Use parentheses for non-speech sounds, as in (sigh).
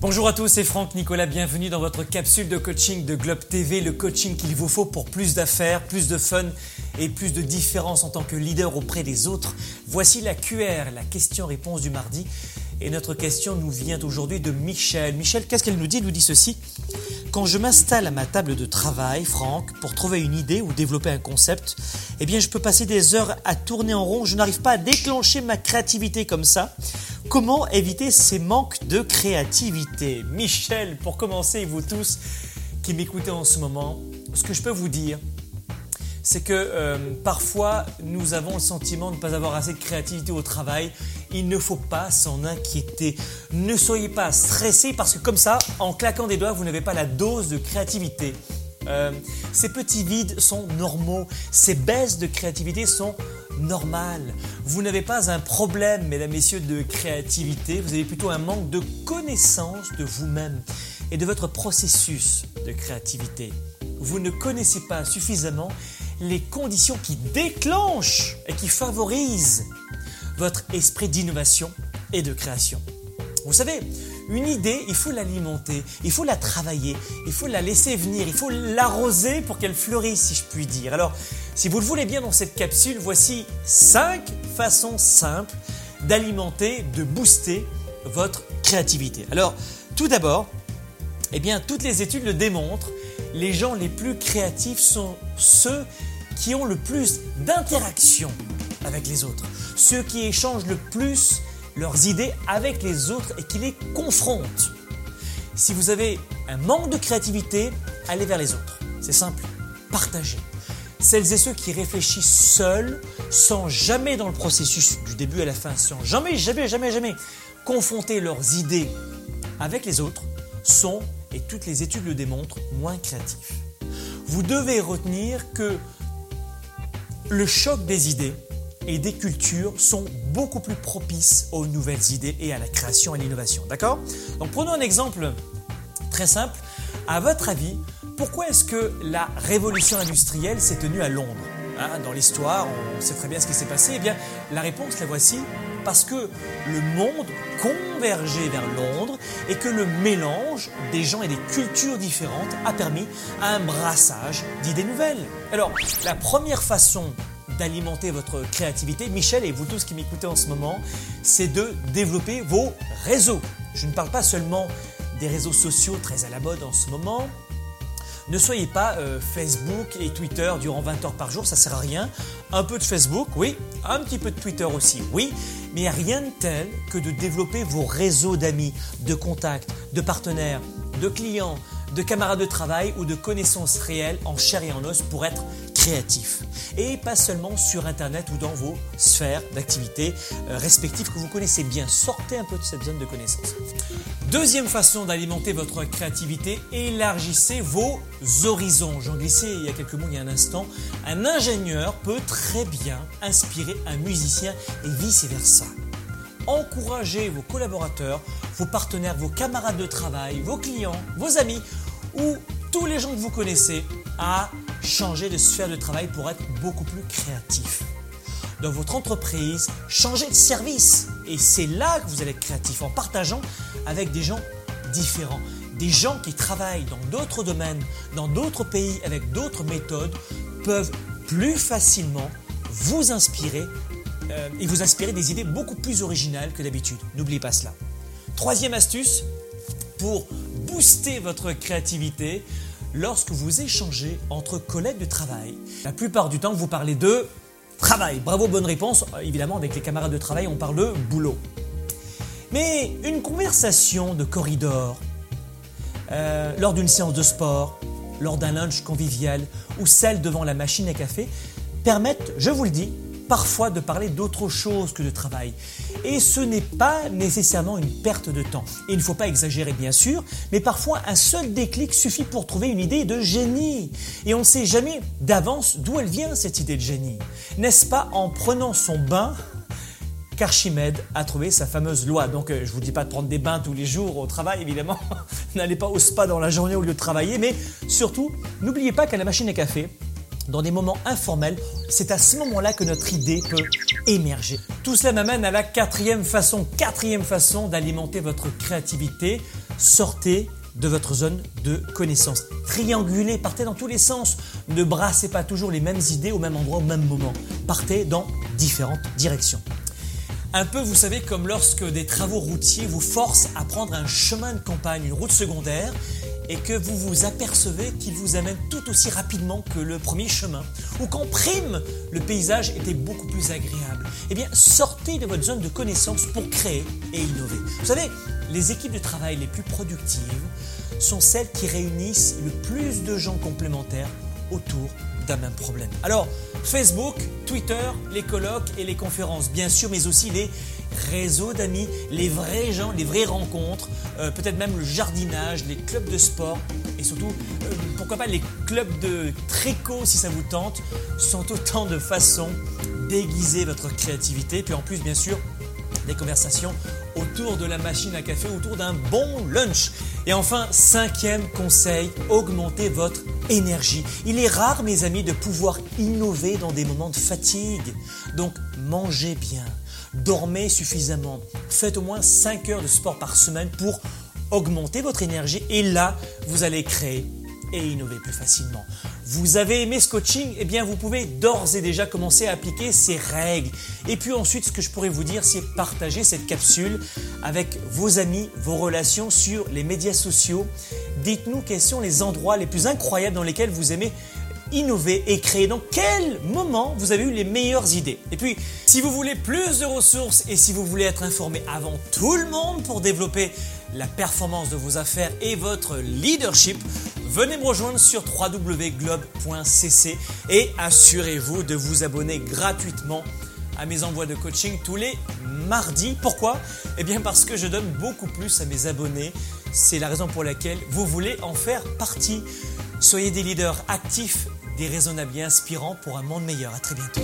Bonjour à tous, c'est Franck Nicolas, bienvenue dans votre capsule de coaching de Globe TV, le coaching qu'il vous faut pour plus d'affaires, plus de fun et plus de différence en tant que leader auprès des autres. Voici la QR, la question-réponse du mardi. Et notre question nous vient aujourd'hui de Michel. Michel, qu'est-ce qu'elle nous dit? Elle nous dit ceci. Quand je m'installe à ma table de travail, Franck, pour trouver une idée ou développer un concept, eh bien je peux passer des heures à tourner en rond. Je n'arrive pas à déclencher ma créativité comme ça. Comment éviter ces manques de créativité? Michel, pour commencer, vous tous qui m'écoutez en ce moment, ce que je peux vous dire, c'est que euh, parfois nous avons le sentiment de ne pas avoir assez de créativité au travail. Il ne faut pas s'en inquiéter. Ne soyez pas stressé parce que comme ça, en claquant des doigts, vous n'avez pas la dose de créativité. Euh, ces petits vides sont normaux, ces baisses de créativité sont normales. Vous n'avez pas un problème, mesdames, messieurs, de créativité, vous avez plutôt un manque de connaissance de vous-même et de votre processus de créativité. Vous ne connaissez pas suffisamment les conditions qui déclenchent et qui favorisent votre esprit d'innovation et de création. Vous savez, une idée, il faut l'alimenter, il faut la travailler, il faut la laisser venir, il faut l'arroser pour qu'elle fleurisse, si je puis dire. Alors, si vous le voulez bien dans cette capsule, voici 5 façons simples d'alimenter, de booster votre créativité. Alors, tout d'abord, eh bien, toutes les études le démontrent, les gens les plus créatifs sont ceux qui ont le plus d'interaction avec les autres, ceux qui échangent le plus leurs idées avec les autres et qui les confrontent. Si vous avez un manque de créativité, allez vers les autres. C'est simple, partagez. Celles et ceux qui réfléchissent seuls, sans jamais dans le processus du début à la fin, sans jamais, jamais, jamais, jamais confronter leurs idées avec les autres, sont, et toutes les études le démontrent, moins créatifs. Vous devez retenir que le choc des idées et des cultures sont beaucoup plus propices aux nouvelles idées et à la création et l'innovation. D'accord? Donc prenons un exemple très simple. À votre avis, pourquoi est-ce que la révolution industrielle s'est tenue à Londres? Hein, Dans l'histoire, on sait très bien ce qui s'est passé. Eh bien, la réponse, la voici. Parce que le monde convergeait vers Londres et que le mélange des gens et des cultures différentes a permis un brassage d'idées nouvelles. Alors, la première façon d'alimenter votre créativité, Michel et vous tous qui m'écoutez en ce moment, c'est de développer vos réseaux. Je ne parle pas seulement des réseaux sociaux très à la mode en ce moment. Ne soyez pas euh, Facebook et Twitter durant 20 heures par jour, ça sert à rien. Un peu de Facebook, oui. Un petit peu de Twitter aussi, oui. Mais rien de tel que de développer vos réseaux d'amis, de contacts, de partenaires, de clients, de camarades de travail ou de connaissances réelles en chair et en os pour être Et pas seulement sur Internet ou dans vos sphères d'activité euh, respectives que vous connaissez bien. Sortez un peu de cette zone de connaissance. Deuxième façon d'alimenter votre créativité, élargissez vos horizons. J'en glissais il y a quelques mots, il y a un instant. Un ingénieur peut très bien inspirer un musicien et vice-versa. Encouragez vos collaborateurs, vos partenaires, vos camarades de travail, vos clients, vos amis ou tous les gens que vous connaissez à changer de sphère de travail pour être beaucoup plus créatif. Dans votre entreprise, changez de service. Et c'est là que vous allez être créatif, en partageant avec des gens différents. Des gens qui travaillent dans d'autres domaines, dans d'autres pays, avec d'autres méthodes, peuvent plus facilement vous inspirer euh, et vous inspirer des idées beaucoup plus originales que d'habitude. N'oubliez pas cela. Troisième astuce, pour booster votre créativité, lorsque vous échangez entre collègues de travail. La plupart du temps, vous parlez de travail. Bravo, bonne réponse. Euh, évidemment, avec les camarades de travail, on parle de boulot. Mais une conversation de corridor, euh, lors d'une séance de sport, lors d'un lunch convivial ou celle devant la machine à café, permettent, je vous le dis, parfois de parler d'autre chose que de travail. Et ce n'est pas nécessairement une perte de temps. Et il ne faut pas exagérer bien sûr, mais parfois un seul déclic suffit pour trouver une idée de génie. Et on ne sait jamais d'avance d'où elle vient cette idée de génie. N'est-ce pas en prenant son bain qu'Archimède a trouvé sa fameuse loi? Donc euh, je ne vous dis pas de prendre des bains tous les jours au travail, évidemment. (laughs) N'allez pas au spa dans la journée au lieu de travailler, mais surtout, n'oubliez pas qu'à la machine à café, dans des moments informels, c'est à ce moment-là que notre idée peut émerger. Tout cela m'amène à la quatrième façon, quatrième façon d'alimenter votre créativité. Sortez de votre zone de connaissance. Triangulez, partez dans tous les sens. Ne brassez pas toujours les mêmes idées au même endroit au même moment. Partez dans différentes directions. Un peu, vous savez, comme lorsque des travaux routiers vous forcent à prendre un chemin de campagne, une route secondaire, et que vous vous apercevez qu'il vous amène tout aussi rapidement que le premier chemin, ou qu'en prime, le paysage était beaucoup plus agréable. Eh bien, sortez de votre zone de connaissance pour créer et innover. Vous savez, les équipes de travail les plus productives sont celles qui réunissent le plus de gens complémentaires autour d'un même problème. Alors, Facebook, Twitter, les colloques et les conférences, bien sûr, mais aussi les réseaux d'amis, les vrais gens, les vraies rencontres, euh, peut-être même le jardinage, les clubs de sport et surtout, euh, pourquoi pas les clubs de tricot si ça vous tente, sont autant de façons d'aiguiser votre créativité. Puis en plus, bien sûr, des conversations autour de la machine à café, autour d'un bon lunch. Et enfin, cinquième conseil, augmentez votre énergie. Il est rare, mes amis, de pouvoir innover dans des moments de fatigue. Donc, mangez bien, dormez suffisamment, faites au moins 5 heures de sport par semaine pour augmenter votre énergie et là, vous allez créer et innover plus facilement. Vous avez aimé ce coaching? Eh bien, vous pouvez d'ores et déjà commencer à appliquer ces règles. Et puis ensuite, ce que je pourrais vous dire, c'est partager cette capsule avec vos amis, vos relations sur les médias sociaux. Dites-nous quels sont les endroits les plus incroyables dans lesquels vous aimez innover et créer. Dans quel moment vous avez eu les meilleures idées? Et puis, si vous voulez plus de ressources et si vous voulez être informé avant tout le monde pour développer la performance de vos affaires et votre leadership, venez me rejoindre sur www.globe.cc et assurez-vous de vous abonner gratuitement à mes envois de coaching tous les mardis. Pourquoi? Eh bien parce que je donne beaucoup plus à mes abonnés. C'est la raison pour laquelle vous voulez en faire partie. Soyez des leaders actifs, des raisonnables et inspirants pour un monde meilleur. À très bientôt.